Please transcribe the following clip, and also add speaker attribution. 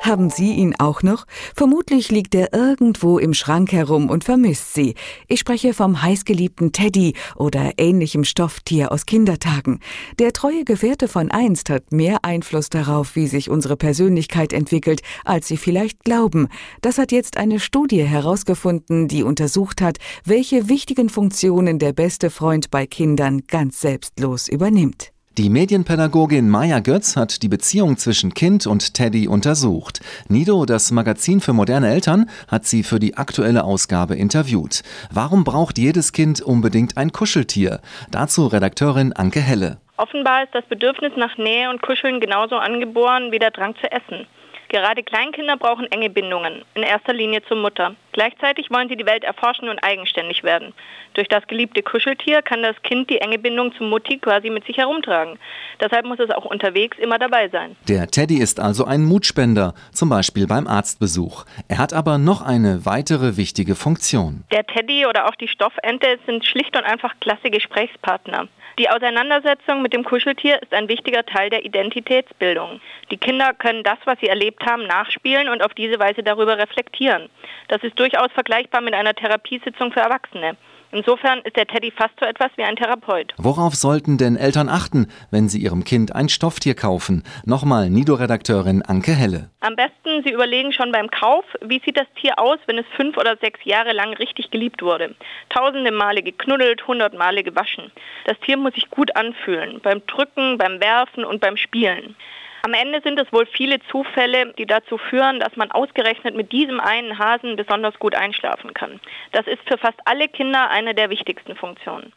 Speaker 1: Haben Sie ihn auch noch? Vermutlich liegt er irgendwo im Schrank herum und vermisst Sie. Ich spreche vom heißgeliebten Teddy oder ähnlichem Stofftier aus Kindertagen. Der treue Gefährte von einst hat mehr Einfluss darauf, wie sich unsere Persönlichkeit entwickelt, als Sie vielleicht glauben. Das hat jetzt eine Studie herausgefunden, die untersucht hat, welche wichtigen Funktionen der beste Freund bei Kindern ganz selbstlos übernimmt.
Speaker 2: Die Medienpädagogin Maya Götz hat die Beziehung zwischen Kind und Teddy untersucht. Nido, das Magazin für moderne Eltern, hat sie für die aktuelle Ausgabe interviewt. Warum braucht jedes Kind unbedingt ein Kuscheltier? Dazu Redakteurin Anke Helle.
Speaker 3: Offenbar ist das Bedürfnis nach Nähe und Kuscheln genauso angeboren wie der Drang zu essen. Gerade Kleinkinder brauchen enge Bindungen, in erster Linie zur Mutter. Gleichzeitig wollen sie die Welt erforschen und eigenständig werden. Durch das geliebte Kuscheltier kann das Kind die enge Bindung zum Mutti quasi mit sich herumtragen. Deshalb muss es auch unterwegs immer dabei sein.
Speaker 2: Der Teddy ist also ein Mutspender, zum Beispiel beim Arztbesuch. Er hat aber noch eine weitere wichtige Funktion.
Speaker 3: Der Teddy oder auch die Stoffente sind schlicht und einfach klasse Gesprächspartner. Die Auseinandersetzung mit dem Kuscheltier ist ein wichtiger Teil der Identitätsbildung. Die Kinder können das, was sie erlebt haben, nachspielen und auf diese Weise darüber reflektieren. Das ist durchaus vergleichbar mit einer Therapiesitzung für Erwachsene. Insofern ist der Teddy fast so etwas wie ein Therapeut.
Speaker 2: Worauf sollten denn Eltern achten, wenn sie ihrem Kind ein Stofftier kaufen? Nochmal Nido-Redakteurin Anke Helle.
Speaker 3: Am besten, Sie überlegen schon beim Kauf, wie sieht das Tier aus, wenn es fünf oder sechs Jahre lang richtig geliebt wurde. Tausende Male geknuddelt, hundert Male gewaschen. Das Tier muss sich gut anfühlen, beim Drücken, beim Werfen und beim Spielen. Am Ende sind es wohl viele Zufälle, die dazu führen, dass man ausgerechnet mit diesem einen Hasen besonders gut einschlafen kann. Das ist für fast alle Kinder eine der wichtigsten Funktionen.